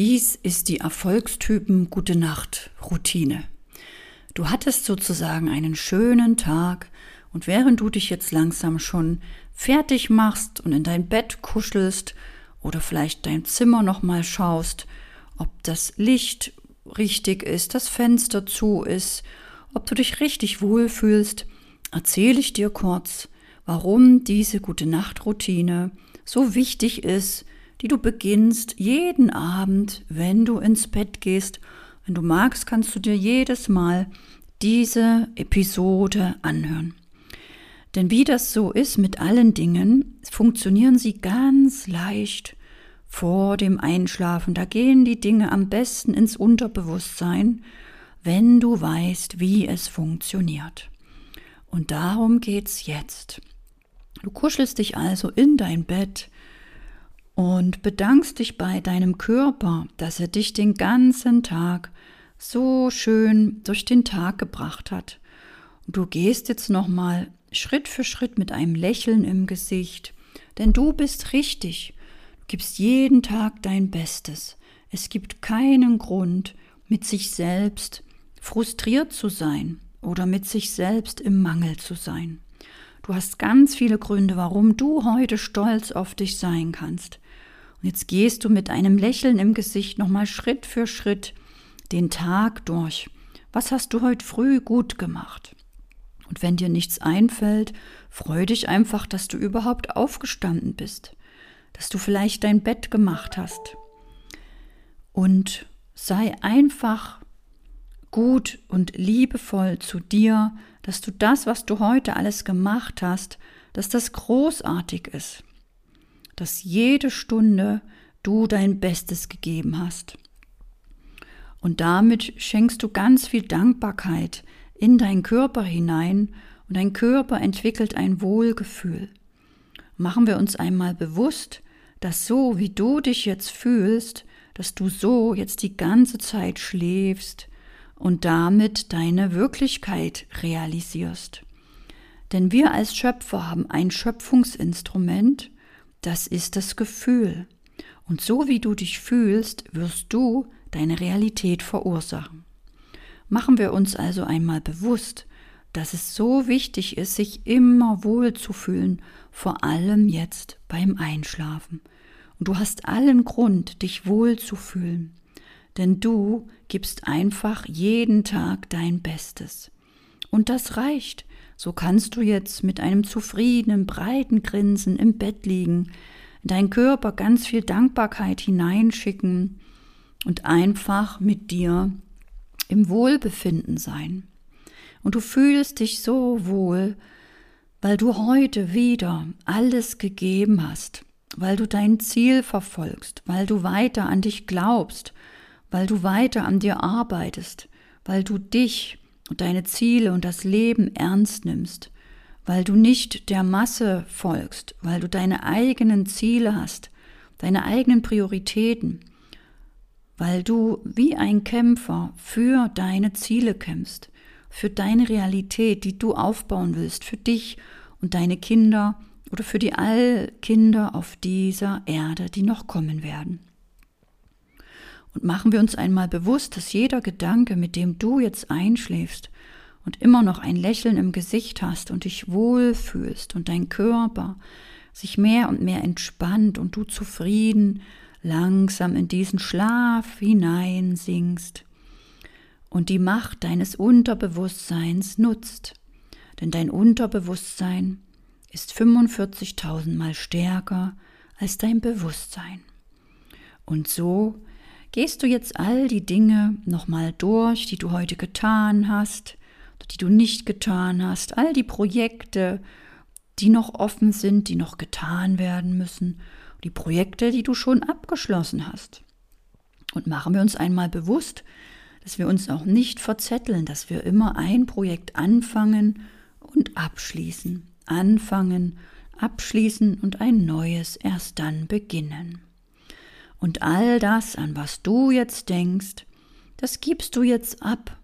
Dies ist die Erfolgstypen Gute Nacht Routine. Du hattest sozusagen einen schönen Tag und während du dich jetzt langsam schon fertig machst und in dein Bett kuschelst oder vielleicht dein Zimmer noch mal schaust, ob das Licht richtig ist, das Fenster zu ist, ob du dich richtig wohlfühlst, erzähle ich dir kurz, warum diese Gute Nacht Routine so wichtig ist die du beginnst jeden Abend, wenn du ins Bett gehst. Wenn du magst, kannst du dir jedes Mal diese Episode anhören. Denn wie das so ist mit allen Dingen, funktionieren sie ganz leicht vor dem Einschlafen. Da gehen die Dinge am besten ins Unterbewusstsein, wenn du weißt, wie es funktioniert. Und darum geht's jetzt. Du kuschelst dich also in dein Bett, und bedankst dich bei deinem Körper, dass er dich den ganzen Tag so schön durch den Tag gebracht hat. Und du gehst jetzt nochmal Schritt für Schritt mit einem Lächeln im Gesicht, denn du bist richtig. Du gibst jeden Tag dein Bestes. Es gibt keinen Grund, mit sich selbst frustriert zu sein oder mit sich selbst im Mangel zu sein. Du hast ganz viele Gründe, warum du heute stolz auf dich sein kannst. Und jetzt gehst du mit einem Lächeln im Gesicht nochmal Schritt für Schritt den Tag durch. Was hast du heute früh gut gemacht? Und wenn dir nichts einfällt, freu dich einfach, dass du überhaupt aufgestanden bist, dass du vielleicht dein Bett gemacht hast. Und sei einfach gut und liebevoll zu dir, dass du das, was du heute alles gemacht hast, dass das großartig ist dass jede Stunde du dein Bestes gegeben hast. Und damit schenkst du ganz viel Dankbarkeit in deinen Körper hinein und dein Körper entwickelt ein Wohlgefühl. Machen wir uns einmal bewusst, dass so wie du dich jetzt fühlst, dass du so jetzt die ganze Zeit schläfst und damit deine Wirklichkeit realisierst. Denn wir als Schöpfer haben ein Schöpfungsinstrument, das ist das Gefühl. Und so wie du dich fühlst, wirst du deine Realität verursachen. Machen wir uns also einmal bewusst, dass es so wichtig ist, sich immer wohl zu fühlen, vor allem jetzt beim Einschlafen. Und du hast allen Grund, dich wohl zu fühlen, denn du gibst einfach jeden Tag dein Bestes. Und das reicht, so kannst du jetzt mit einem zufriedenen, breiten Grinsen im Bett liegen, in deinen Körper ganz viel Dankbarkeit hineinschicken und einfach mit dir im Wohlbefinden sein. Und du fühlst dich so wohl, weil du heute wieder alles gegeben hast, weil du dein Ziel verfolgst, weil du weiter an dich glaubst, weil du weiter an dir arbeitest, weil du dich und deine Ziele und das Leben ernst nimmst, weil du nicht der Masse folgst, weil du deine eigenen Ziele hast, deine eigenen Prioritäten, weil du wie ein Kämpfer für deine Ziele kämpfst, für deine Realität, die du aufbauen willst, für dich und deine Kinder oder für die Allkinder auf dieser Erde, die noch kommen werden. Und machen wir uns einmal bewusst, dass jeder Gedanke, mit dem du jetzt einschläfst und immer noch ein Lächeln im Gesicht hast und dich wohlfühlst und dein Körper sich mehr und mehr entspannt und du zufrieden langsam in diesen Schlaf hineinsinkst und die Macht deines Unterbewusstseins nutzt. Denn dein Unterbewusstsein ist 45.000 Mal stärker als dein Bewusstsein. Und so gehst du jetzt all die Dinge nochmal durch, die du heute getan hast, die du nicht getan hast, all die Projekte, die noch offen sind, die noch getan werden müssen, die Projekte, die du schon abgeschlossen hast. Und machen wir uns einmal bewusst, dass wir uns auch nicht verzetteln, dass wir immer ein Projekt anfangen und abschließen, anfangen, abschließen und ein neues erst dann beginnen. Und all das, an was du jetzt denkst, das gibst du jetzt ab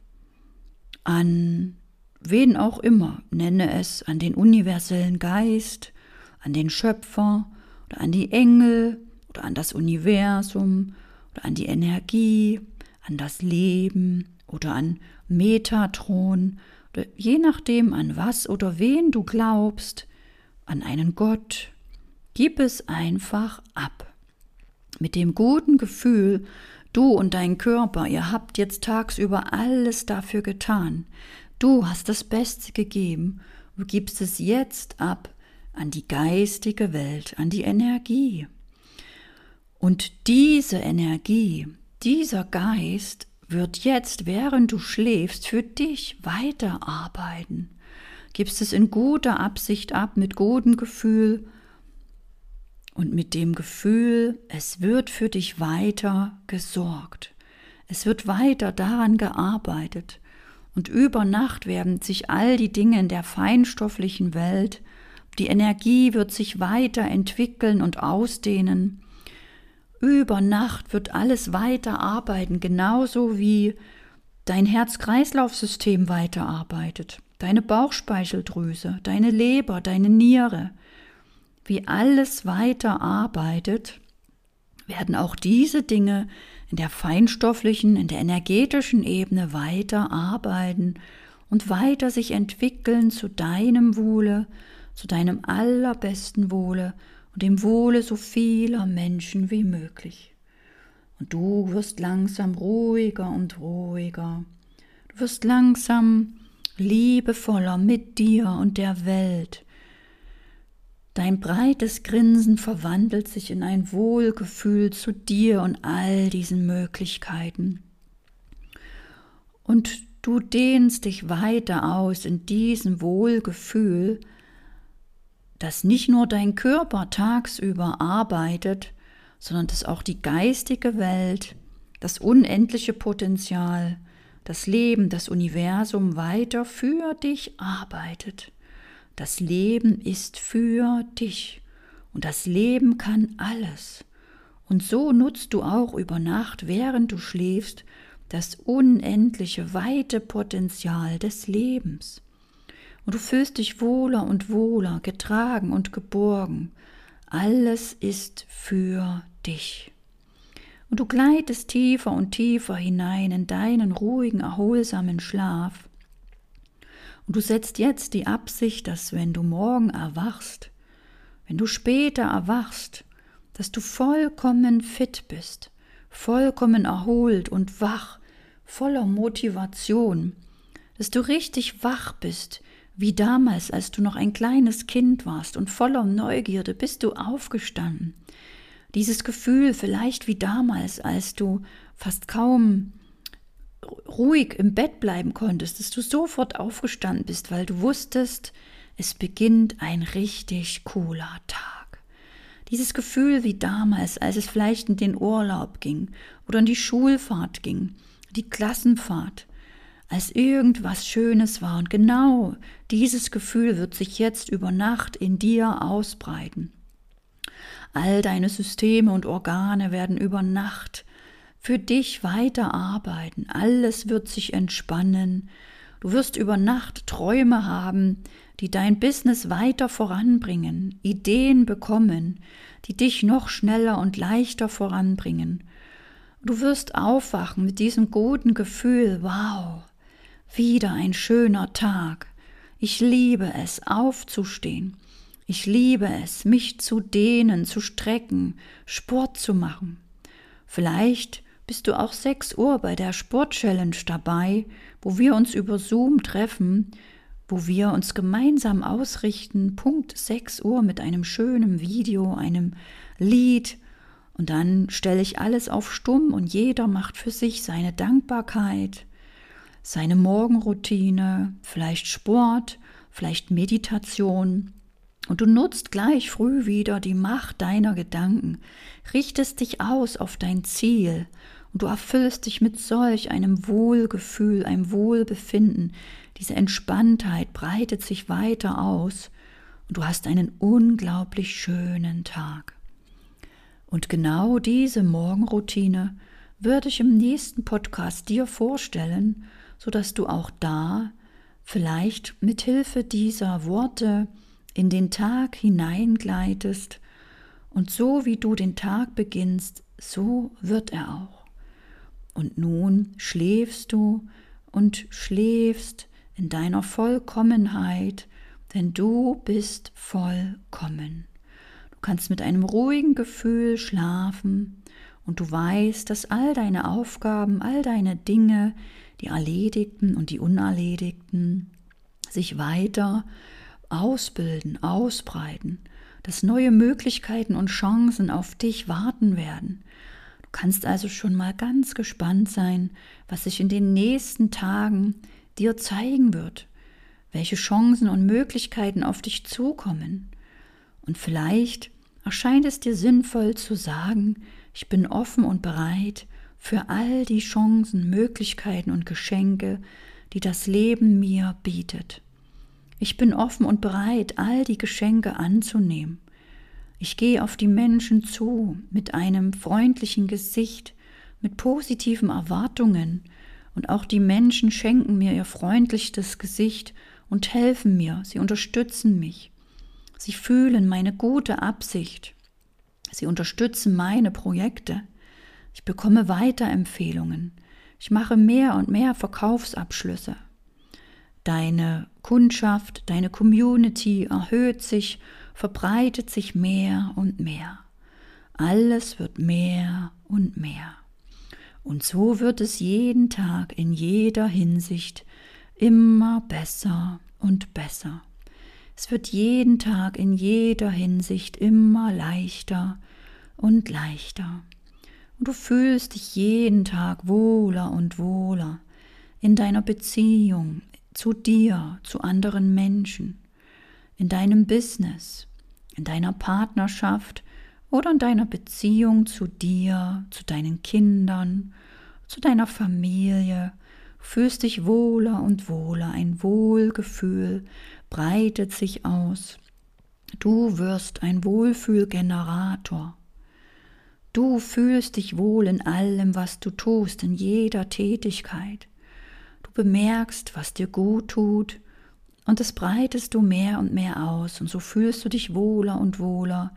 an wen auch immer, nenne es an den universellen Geist, an den Schöpfer oder an die Engel oder an das Universum oder an die Energie, an das Leben oder an Metatron oder je nachdem an was oder wen du glaubst, an einen Gott, gib es einfach ab. Mit dem guten Gefühl, du und dein Körper, ihr habt jetzt tagsüber alles dafür getan. Du hast das Beste gegeben, du gibst es jetzt ab an die geistige Welt, an die Energie. Und diese Energie, dieser Geist wird jetzt, während du schläfst, für dich weiterarbeiten. Gibst es in guter Absicht ab, mit gutem Gefühl und mit dem Gefühl, es wird für dich weiter gesorgt. Es wird weiter daran gearbeitet. Und über Nacht werden sich all die Dinge in der feinstofflichen Welt, die Energie wird sich weiterentwickeln und ausdehnen. Über Nacht wird alles weiter arbeiten, genauso wie dein Herz-Kreislauf-System weiterarbeitet, deine Bauchspeicheldrüse, deine Leber, deine Niere. Wie alles weiter arbeitet, werden auch diese Dinge in der feinstofflichen, in der energetischen Ebene weiter arbeiten und weiter sich entwickeln zu deinem Wohle, zu deinem allerbesten Wohle und dem Wohle so vieler Menschen wie möglich. Und du wirst langsam ruhiger und ruhiger. Du wirst langsam liebevoller mit dir und der Welt. Dein breites Grinsen verwandelt sich in ein Wohlgefühl zu dir und all diesen Möglichkeiten. Und du dehnst dich weiter aus in diesem Wohlgefühl, dass nicht nur dein Körper tagsüber arbeitet, sondern dass auch die geistige Welt, das unendliche Potenzial, das Leben, das Universum weiter für dich arbeitet. Das Leben ist für dich und das Leben kann alles. Und so nutzt du auch über Nacht, während du schläfst, das unendliche, weite Potenzial des Lebens und du fühlst dich wohler und wohler, getragen und geborgen. Alles ist für dich. Und du gleitest tiefer und tiefer hinein in deinen ruhigen, erholsamen Schlaf. Und du setzt jetzt die Absicht, dass wenn du morgen erwachst, wenn du später erwachst, dass du vollkommen fit bist, vollkommen erholt und wach, voller Motivation, dass du richtig wach bist, wie damals, als du noch ein kleines Kind warst und voller Neugierde bist du aufgestanden. Dieses Gefühl vielleicht wie damals, als du fast kaum ruhig im Bett bleiben konntest, dass du sofort aufgestanden bist, weil du wusstest, es beginnt ein richtig cooler Tag. Dieses Gefühl wie damals, als es vielleicht in den Urlaub ging oder in die Schulfahrt ging, die Klassenfahrt, als irgendwas Schönes war. Und genau dieses Gefühl wird sich jetzt über Nacht in dir ausbreiten. All deine Systeme und Organe werden über Nacht für dich weiter arbeiten. Alles wird sich entspannen. Du wirst über Nacht Träume haben, die dein Business weiter voranbringen, Ideen bekommen, die dich noch schneller und leichter voranbringen. Du wirst aufwachen mit diesem guten Gefühl, wow, wieder ein schöner Tag. Ich liebe es, aufzustehen. Ich liebe es, mich zu dehnen, zu strecken, Sport zu machen. Vielleicht bist du auch sechs Uhr bei der Sport-Challenge dabei, wo wir uns über Zoom treffen, wo wir uns gemeinsam ausrichten, Punkt sechs Uhr mit einem schönen Video, einem Lied, und dann stelle ich alles auf stumm und jeder macht für sich seine Dankbarkeit, seine Morgenroutine, vielleicht Sport, vielleicht Meditation. Und du nutzt gleich früh wieder die Macht deiner Gedanken, richtest dich aus auf dein Ziel und du erfüllst dich mit solch einem Wohlgefühl, einem Wohlbefinden. Diese Entspanntheit breitet sich weiter aus und du hast einen unglaublich schönen Tag. Und genau diese Morgenroutine würde ich im nächsten Podcast dir vorstellen so dass du auch da vielleicht mit Hilfe dieser Worte in den Tag hineingleitest und so wie du den Tag beginnst, so wird er auch. Und nun schläfst du und schläfst in deiner Vollkommenheit, denn du bist vollkommen. Du kannst mit einem ruhigen Gefühl schlafen und du weißt, dass all deine Aufgaben, all deine Dinge, die erledigten und die unerledigten, sich weiter ausbilden, ausbreiten, dass neue Möglichkeiten und Chancen auf dich warten werden. Kannst also schon mal ganz gespannt sein, was sich in den nächsten Tagen dir zeigen wird, welche Chancen und Möglichkeiten auf dich zukommen. Und vielleicht erscheint es dir sinnvoll zu sagen, ich bin offen und bereit für all die Chancen, Möglichkeiten und Geschenke, die das Leben mir bietet. Ich bin offen und bereit, all die Geschenke anzunehmen. Ich gehe auf die Menschen zu mit einem freundlichen Gesicht, mit positiven Erwartungen, und auch die Menschen schenken mir ihr freundlichstes Gesicht und helfen mir, sie unterstützen mich. Sie fühlen meine gute Absicht. Sie unterstützen meine Projekte. Ich bekomme Weiterempfehlungen. Ich mache mehr und mehr Verkaufsabschlüsse. Deine Kundschaft, deine Community erhöht sich, verbreitet sich mehr und mehr. Alles wird mehr und mehr. Und so wird es jeden Tag in jeder Hinsicht immer besser und besser. Es wird jeden Tag in jeder Hinsicht immer leichter und leichter. Und du fühlst dich jeden Tag wohler und wohler in deiner Beziehung zu dir, zu anderen Menschen, in deinem Business, in deiner Partnerschaft oder in deiner Beziehung zu dir, zu deinen Kindern, zu deiner Familie, fühlst dich wohler und wohler, ein Wohlgefühl breitet sich aus. Du wirst ein Wohlfühlgenerator. Du fühlst dich wohl in allem, was du tust, in jeder Tätigkeit. Du bemerkst, was dir gut tut, und das breitest du mehr und mehr aus, und so fühlst du dich wohler und wohler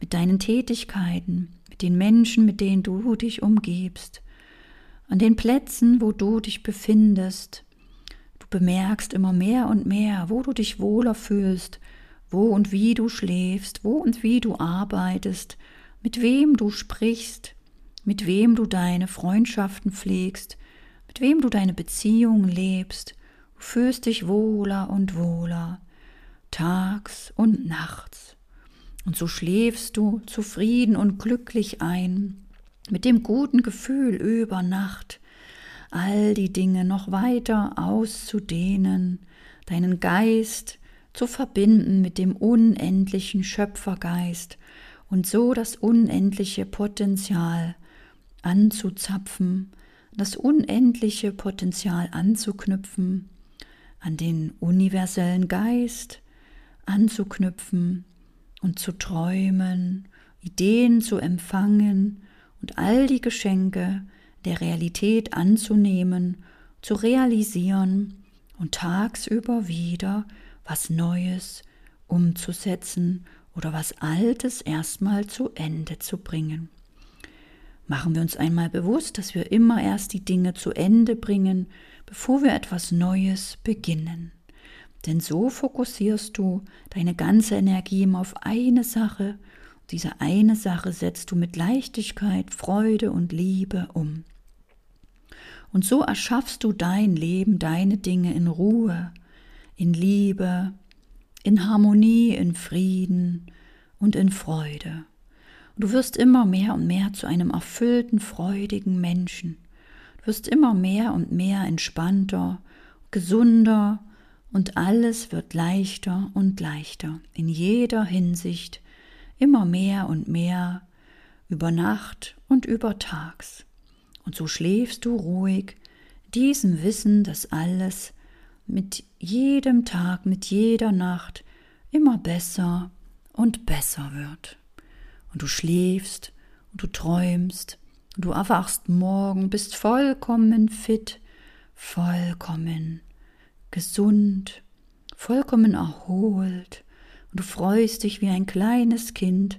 mit deinen Tätigkeiten, mit den Menschen, mit denen du dich umgibst, an den Plätzen, wo du dich befindest. Du bemerkst immer mehr und mehr, wo du dich wohler fühlst, wo und wie du schläfst, wo und wie du arbeitest, mit wem du sprichst, mit wem du deine Freundschaften pflegst, mit wem du deine Beziehungen lebst, fühlst dich wohler und wohler, tags und nachts. Und so schläfst du zufrieden und glücklich ein, mit dem guten Gefühl über Nacht, all die Dinge noch weiter auszudehnen, deinen Geist zu verbinden mit dem unendlichen Schöpfergeist und so das unendliche Potenzial anzuzapfen, das unendliche Potenzial anzuknüpfen, an den universellen Geist anzuknüpfen und zu träumen, Ideen zu empfangen und all die Geschenke der Realität anzunehmen, zu realisieren und tagsüber wieder was Neues umzusetzen oder was Altes erstmal zu Ende zu bringen. Machen wir uns einmal bewusst, dass wir immer erst die Dinge zu Ende bringen, bevor wir etwas Neues beginnen. Denn so fokussierst du deine ganze Energie immer auf eine Sache. Diese eine Sache setzt du mit Leichtigkeit, Freude und Liebe um. Und so erschaffst du dein Leben, deine Dinge in Ruhe, in Liebe, in Harmonie, in Frieden und in Freude. Du wirst immer mehr und mehr zu einem erfüllten, freudigen Menschen. Du wirst immer mehr und mehr entspannter, gesunder und alles wird leichter und leichter, in jeder Hinsicht, immer mehr und mehr, über Nacht und über Tags. Und so schläfst du ruhig, diesem Wissen, dass alles mit jedem Tag, mit jeder Nacht immer besser und besser wird. Und du schläfst und du träumst und du erwachst morgen, bist vollkommen fit, vollkommen gesund, vollkommen erholt und du freust dich wie ein kleines Kind,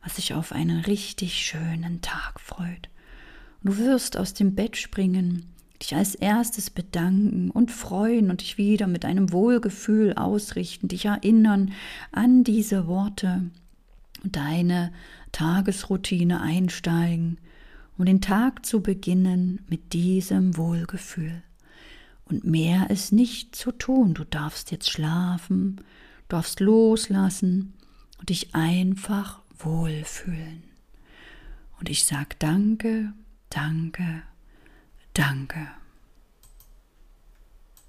was sich auf einen richtig schönen Tag freut. du wirst aus dem Bett springen, dich als erstes bedanken und freuen und dich wieder mit einem Wohlgefühl ausrichten, dich erinnern an diese Worte und deine Tagesroutine einsteigen, um den Tag zu beginnen mit diesem Wohlgefühl. Und mehr ist nicht zu tun. Du darfst jetzt schlafen, darfst loslassen und dich einfach wohlfühlen. Und ich sage danke, danke, danke.